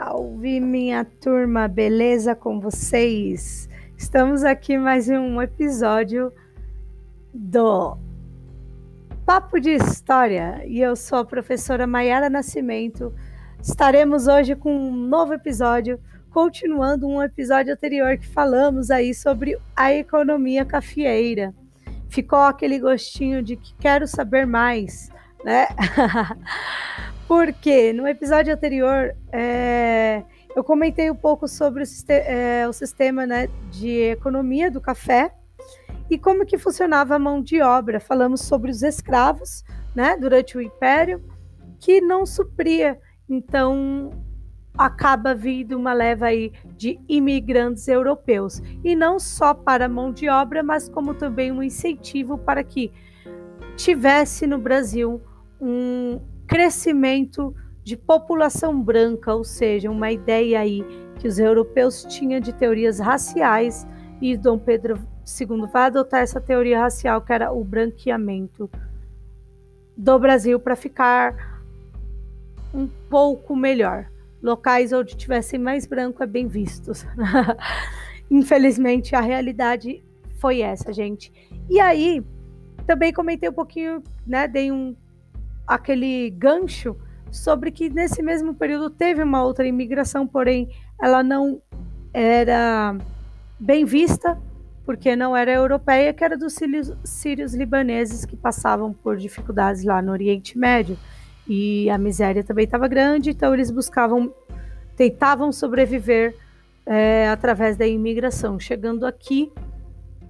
Salve minha turma, beleza com vocês? Estamos aqui mais em um episódio do Papo de História e eu sou a professora Maiara Nascimento. Estaremos hoje com um novo episódio, continuando um episódio anterior que falamos aí sobre a economia cafeeira. Ficou aquele gostinho de que quero saber mais, né? Porque no episódio anterior é, eu comentei um pouco sobre o, é, o sistema né, de economia do café e como que funcionava a mão de obra. Falamos sobre os escravos né, durante o Império, que não supria. Então, acaba vindo uma leva aí de imigrantes europeus. E não só para a mão de obra, mas como também um incentivo para que tivesse no Brasil um crescimento de população branca, ou seja, uma ideia aí que os europeus tinham de teorias raciais e Dom Pedro II vai adotar essa teoria racial que era o branqueamento do Brasil para ficar um pouco melhor. Locais onde tivessem mais branco é bem vistos. Infelizmente a realidade foi essa, gente. E aí também comentei um pouquinho, né, dei um aquele gancho sobre que nesse mesmo período teve uma outra imigração, porém ela não era bem vista, porque não era europeia, que era dos sírios, sírios libaneses que passavam por dificuldades lá no Oriente Médio. E a miséria também estava grande, então eles buscavam, tentavam sobreviver é, através da imigração. Chegando aqui,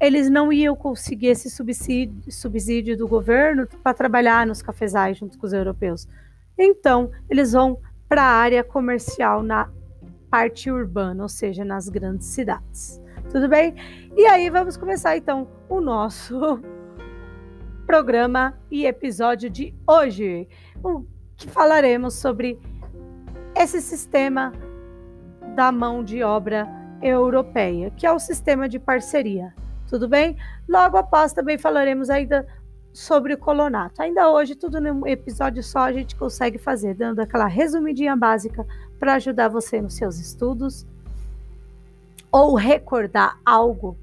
eles não iam conseguir esse subsídio, subsídio do governo para trabalhar nos cafezais junto com os europeus. Então, eles vão para a área comercial na parte urbana, ou seja, nas grandes cidades. Tudo bem? E aí vamos começar então o nosso programa e episódio de hoje, o que falaremos sobre esse sistema da mão de obra europeia, que é o sistema de parceria tudo bem? Logo após também falaremos ainda sobre o colonato. Ainda hoje, tudo num episódio só a gente consegue fazer, dando aquela resumidinha básica para ajudar você nos seus estudos ou recordar algo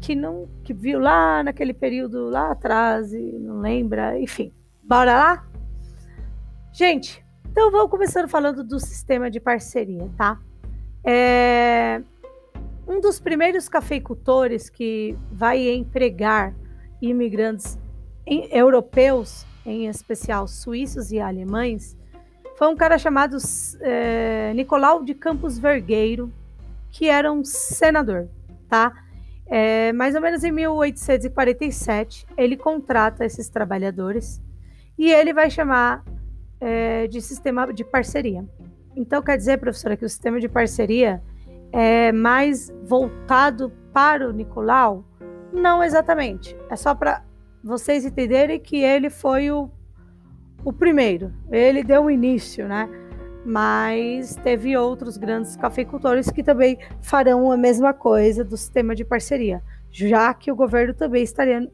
que não que viu lá naquele período lá atrás e não lembra, enfim. Bora lá? Gente, então vamos começando falando do sistema de parceria, tá? É, um dos primeiros cafeicultores que vai empregar imigrantes em, europeus, em especial suíços e alemães, foi um cara chamado é, Nicolau de Campos Vergueiro, que era um senador, tá? É, mais ou menos em 1847, ele contrata esses trabalhadores e ele vai chamar é, de sistema de parceria. Então, quer dizer, professora, que o sistema de parceria é mais voltado para o Nicolau? Não exatamente. É só para vocês entenderem que ele foi o, o primeiro. Ele deu o início, né? Mas teve outros grandes cafeicultores que também farão a mesma coisa do sistema de parceria, já que o governo também estaria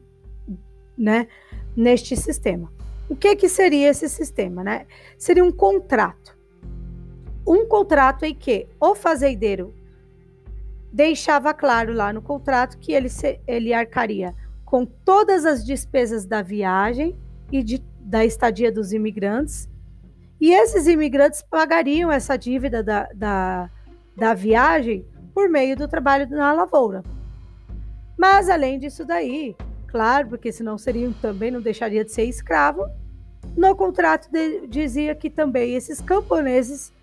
né, neste sistema. O que, que seria esse sistema? Né? Seria um contrato. Um contrato em que o fazendeiro deixava claro lá no contrato que ele, se, ele arcaria com todas as despesas da viagem e de, da estadia dos imigrantes, e esses imigrantes pagariam essa dívida da, da, da viagem por meio do trabalho na lavoura. Mas além disso daí, claro, porque senão seriam também não deixaria de ser escravo, no contrato de, dizia que também esses camponeses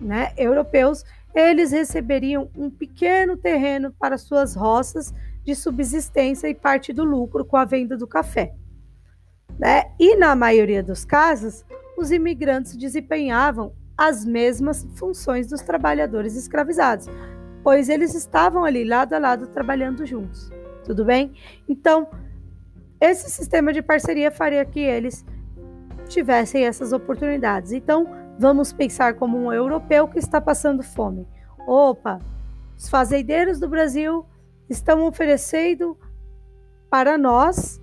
né, europeus eles receberiam um pequeno terreno para suas roças de subsistência e parte do lucro com a venda do café. Né? E na maioria dos casos, os imigrantes desempenhavam as mesmas funções dos trabalhadores escravizados, pois eles estavam ali lado a lado trabalhando juntos. Tudo bem? Então, esse sistema de parceria faria que eles tivessem essas oportunidades. Então, Vamos pensar como um europeu que está passando fome. Opa, os fazendeiros do Brasil estão oferecendo para nós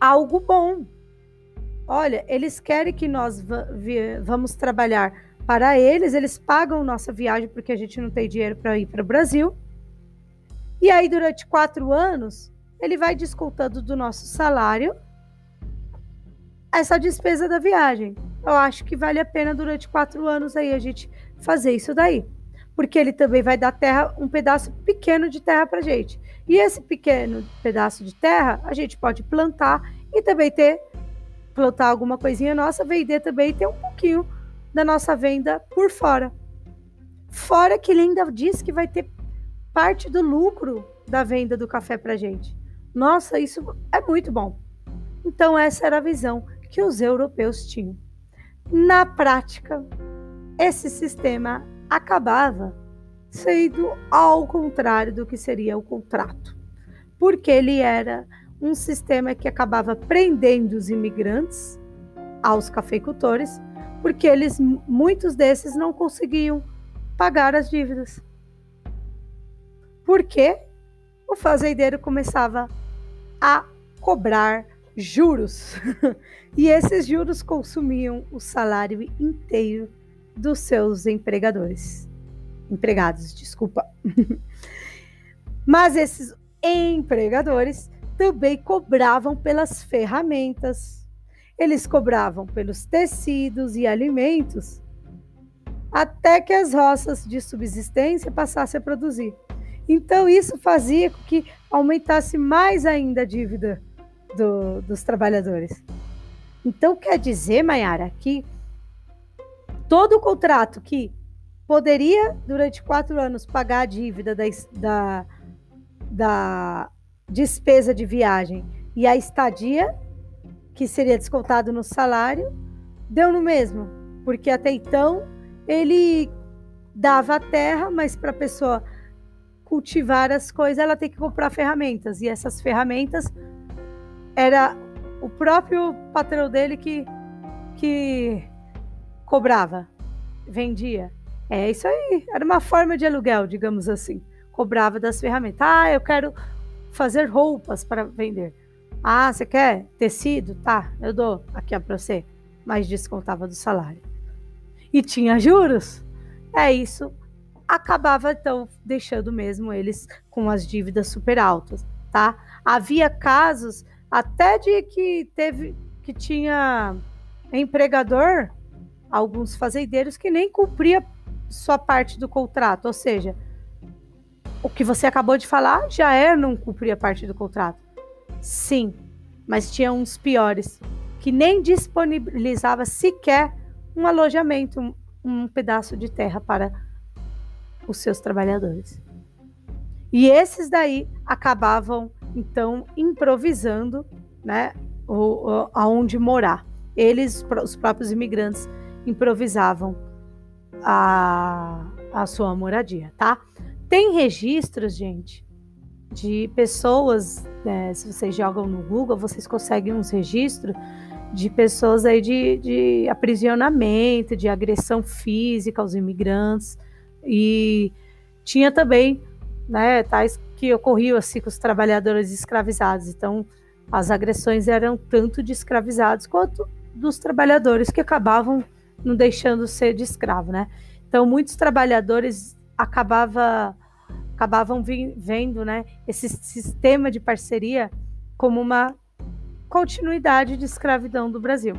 algo bom. Olha, eles querem que nós vamos trabalhar para eles, eles pagam nossa viagem porque a gente não tem dinheiro para ir para o Brasil. E aí, durante quatro anos, ele vai descontando do nosso salário essa despesa da viagem. Eu acho que vale a pena durante quatro anos aí a gente fazer isso daí. Porque ele também vai dar terra, um pedaço pequeno de terra para gente. E esse pequeno pedaço de terra a gente pode plantar e também ter plantar alguma coisinha nossa, vender também e ter um pouquinho da nossa venda por fora. Fora que ele ainda diz que vai ter parte do lucro da venda do café para gente. Nossa, isso é muito bom. Então, essa era a visão que os europeus tinham. Na prática, esse sistema acabava sendo ao contrário do que seria o contrato, porque ele era um sistema que acabava prendendo os imigrantes aos cafeicultores, porque eles muitos desses não conseguiam pagar as dívidas. Porque o fazendeiro começava a cobrar juros. e esses juros consumiam o salário inteiro dos seus empregadores. Empregados, desculpa. Mas esses empregadores também cobravam pelas ferramentas. Eles cobravam pelos tecidos e alimentos até que as roças de subsistência passassem a produzir. Então, isso fazia com que aumentasse mais ainda a dívida do, dos trabalhadores. Então, quer dizer, Mayara, que todo o contrato que poderia, durante quatro anos, pagar a dívida da, da, da despesa de viagem e a estadia, que seria descontado no salário, deu no mesmo, porque até então ele dava a terra, mas para a pessoa cultivar as coisas, ela tem que comprar ferramentas, e essas ferramentas era o próprio patrão dele que, que cobrava, vendia. É isso aí, era uma forma de aluguel, digamos assim. Cobrava das ferramentas. Ah, eu quero fazer roupas para vender. Ah, você quer tecido? Tá, eu dou aqui para você. Mas descontava do salário. E tinha juros. É isso. Acabava então deixando mesmo eles com as dívidas super altas, tá? Havia casos até de que teve que tinha empregador, alguns fazendeiros que nem cumpria sua parte do contrato, ou seja, o que você acabou de falar já é não cumprir a parte do contrato. Sim, mas tinha uns piores que nem disponibilizava sequer um alojamento, um, um pedaço de terra para os seus trabalhadores. E esses daí acabavam então improvisando, né, o, o, aonde morar. Eles, os próprios imigrantes, improvisavam a, a sua moradia, tá? Tem registros, gente, de pessoas, né, se vocês jogam no Google, vocês conseguem uns registros de pessoas aí de, de aprisionamento, de agressão física aos imigrantes. E tinha também né, tais que ocorriam assim com os trabalhadores escravizados. Então, as agressões eram tanto de escravizados quanto dos trabalhadores que acabavam não deixando ser de escravo, né? Então, muitos trabalhadores acabava, acabavam vendo, né, esse sistema de parceria como uma continuidade de escravidão do Brasil.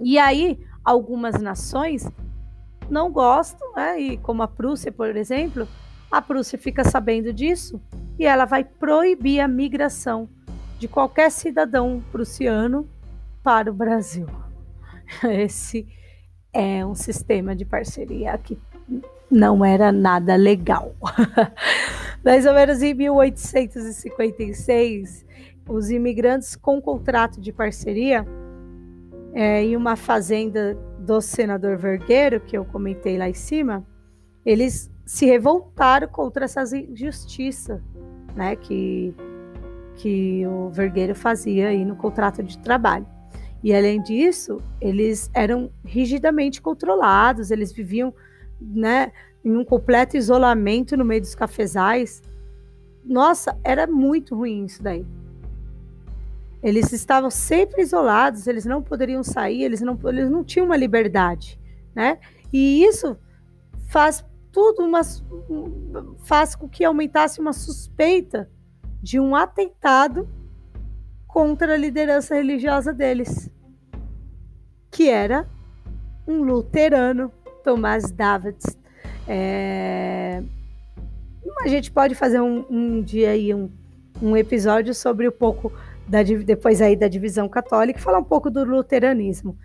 E aí, algumas nações não gostam, né, e como a Prússia, por exemplo, a Prússia fica sabendo disso e ela vai proibir a migração de qualquer cidadão prussiano para o Brasil. Esse é um sistema de parceria que não era nada legal. Mais ou menos em 1856, os imigrantes com contrato de parceria é, em uma fazenda do senador Vergueiro, que eu comentei lá em cima, eles se revoltaram contra essas injustiças né, que, que o Vergueiro fazia aí no contrato de trabalho. E além disso, eles eram rigidamente controlados, eles viviam né, em um completo isolamento no meio dos cafezais. Nossa, era muito ruim isso daí. Eles estavam sempre isolados, eles não poderiam sair, eles não, eles não tinham uma liberdade, né? E isso faz tudo uma, faz com que aumentasse uma suspeita de um atentado contra a liderança religiosa deles, que era um luterano, Tomás Davids. É... A gente pode fazer um, um dia aí um, um episódio sobre um pouco da, depois aí da divisão católica, falar um pouco do luteranismo.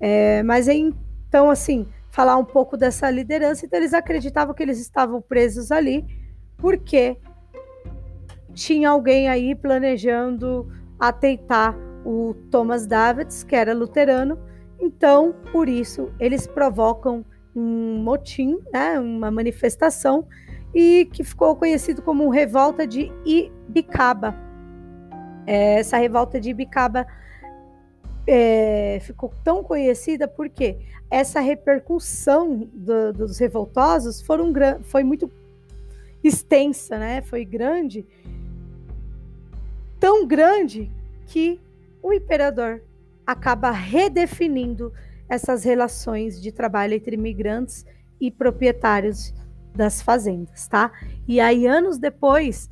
É, mas então, assim, falar um pouco dessa liderança. Então, eles acreditavam que eles estavam presos ali porque tinha alguém aí planejando atentar o Thomas Davids, que era luterano. Então, por isso, eles provocam um motim, né, uma manifestação, e que ficou conhecido como revolta de Ibicaba. É, essa revolta de Ibicaba é, ficou tão conhecida porque essa repercussão do, dos revoltosos foram, foi muito extensa, né? Foi grande, tão grande que o imperador acaba redefinindo essas relações de trabalho entre imigrantes e proprietários das fazendas, tá? E aí anos depois,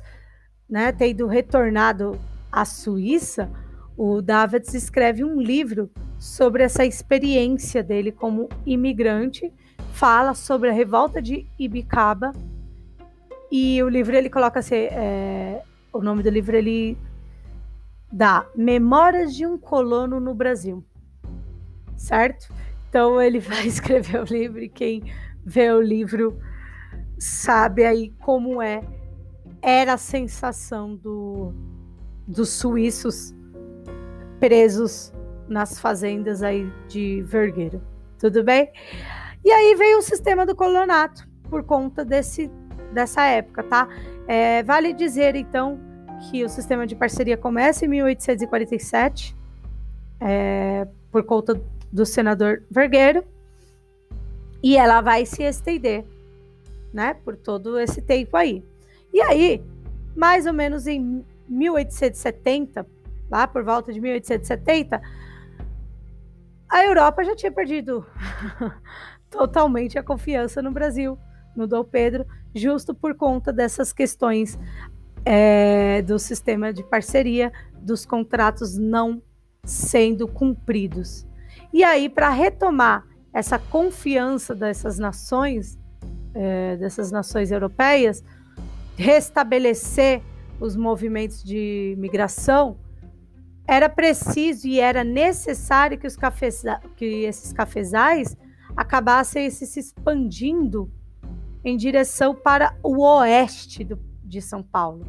né, tendo retornado à Suíça, o Davids escreve um livro sobre essa experiência dele como imigrante, fala sobre a revolta de Ibicaba e o livro ele coloca assim, é, o nome do livro ele dá Memórias de um Colono no Brasil, certo? Então ele vai escrever o livro e quem vê o livro sabe aí como é era a sensação do, dos suíços presos nas fazendas aí de vergueiro. Tudo bem? E aí veio o sistema do colonato por conta desse, dessa época, tá? É, vale dizer então que o sistema de parceria começa em 1847 é, por conta do senador Vergueiro e ela vai se estender, né, por todo esse tempo aí. E aí, mais ou menos em 1870 lá por volta de 1870, a Europa já tinha perdido totalmente a confiança no Brasil, no Dom Pedro, justo por conta dessas questões é, do sistema de parceria, dos contratos não sendo cumpridos. E aí, para retomar essa confiança dessas nações, é, dessas nações europeias, restabelecer os movimentos de migração, era preciso e era necessário que, os cafeza, que esses cafezais acabassem se expandindo em direção para o oeste do, de São Paulo.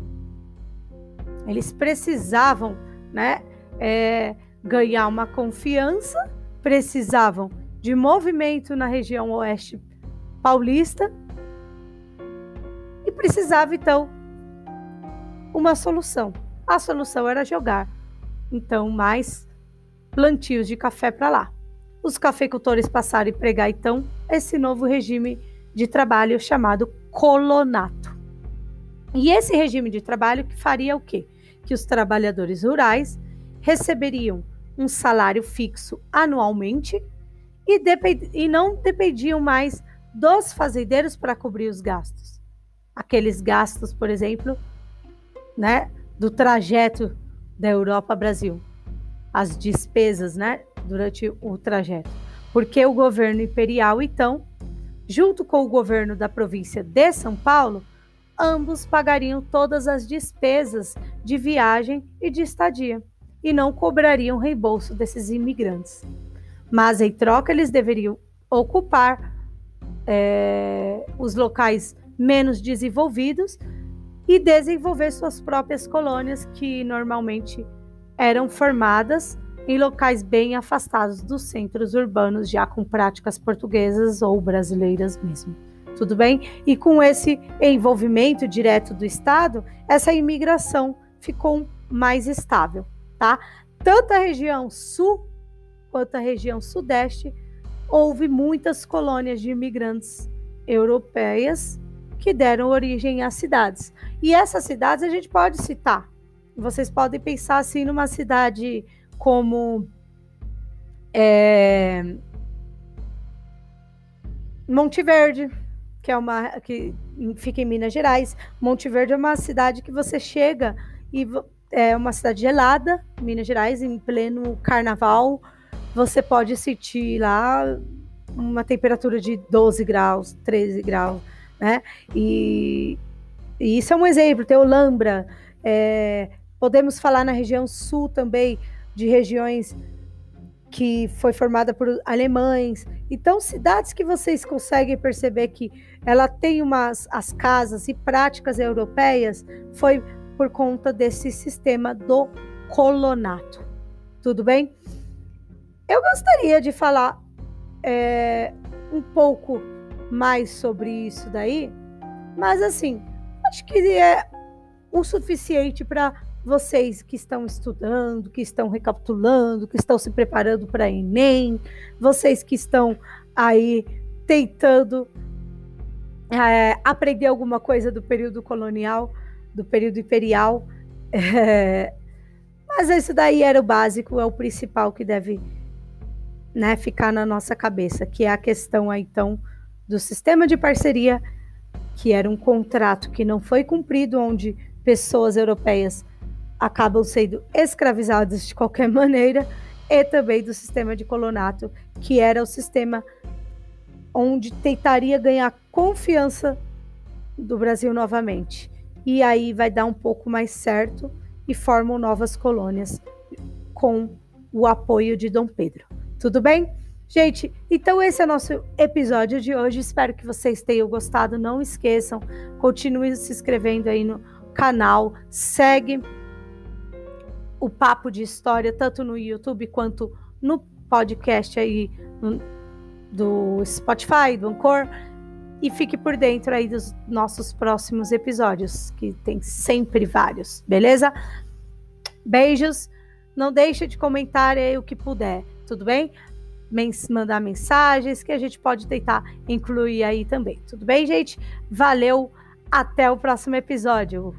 Eles precisavam né, é, ganhar uma confiança, precisavam de movimento na região oeste paulista e precisava então uma solução. A solução era jogar então mais plantios de café para lá. Os cafeicultores passaram a empregar então esse novo regime de trabalho chamado colonato. E esse regime de trabalho que faria o quê? Que os trabalhadores rurais receberiam um salário fixo anualmente e, e não dependiam mais dos fazendeiros para cobrir os gastos. Aqueles gastos, por exemplo, né, do trajeto da Europa Brasil, as despesas, né, durante o trajeto. Porque o governo imperial, então, junto com o governo da província de São Paulo, ambos pagariam todas as despesas de viagem e de estadia e não cobrariam reembolso desses imigrantes. Mas em troca, eles deveriam ocupar é, os locais menos desenvolvidos e desenvolver suas próprias colônias, que normalmente eram formadas em locais bem afastados dos centros urbanos, já com práticas portuguesas ou brasileiras mesmo. Tudo bem? E com esse envolvimento direto do Estado, essa imigração ficou mais estável, tá? Tanto a região sul quanto a região sudeste houve muitas colônias de imigrantes europeias que deram origem às cidades. E essas cidades a gente pode citar. Vocês podem pensar assim numa cidade como é, Monte Verde, que é uma que fica em Minas Gerais. Monte Verde é uma cidade que você chega e é uma cidade gelada, Minas Gerais, em pleno carnaval. Você pode sentir lá uma temperatura de 12 graus, 13 graus, né? E, e isso é um exemplo. Tem o Lambra, é, podemos falar na região sul também de regiões que foi formada por alemães. Então, cidades que vocês conseguem perceber que ela tem umas as casas e práticas europeias, foi por conta desse sistema do colonato. Tudo bem? Eu gostaria de falar é, um pouco mais sobre isso daí, mas assim, acho que é o suficiente para vocês que estão estudando, que estão recapitulando, que estão se preparando para Enem, vocês que estão aí tentando é, aprender alguma coisa do período colonial, do período imperial. É, mas isso daí era o básico, é o principal que deve né, ficar na nossa cabeça, que é a questão aí, então do sistema de parceria, que era um contrato que não foi cumprido, onde pessoas europeias acabam sendo escravizadas de qualquer maneira, e também do sistema de colonato, que era o sistema onde tentaria ganhar confiança do Brasil novamente. E aí vai dar um pouco mais certo e formam novas colônias com o apoio de Dom Pedro. Tudo bem? Gente, então esse é o nosso episódio de hoje. Espero que vocês tenham gostado. Não esqueçam, continue se inscrevendo aí no canal, segue o Papo de História, tanto no YouTube quanto no podcast aí do Spotify, do Anchor. E fique por dentro aí dos nossos próximos episódios, que tem sempre vários, beleza? Beijos. Não deixe de comentar aí o que puder, tudo bem? Mens mandar mensagens que a gente pode tentar incluir aí também, tudo bem, gente? Valeu, até o próximo episódio.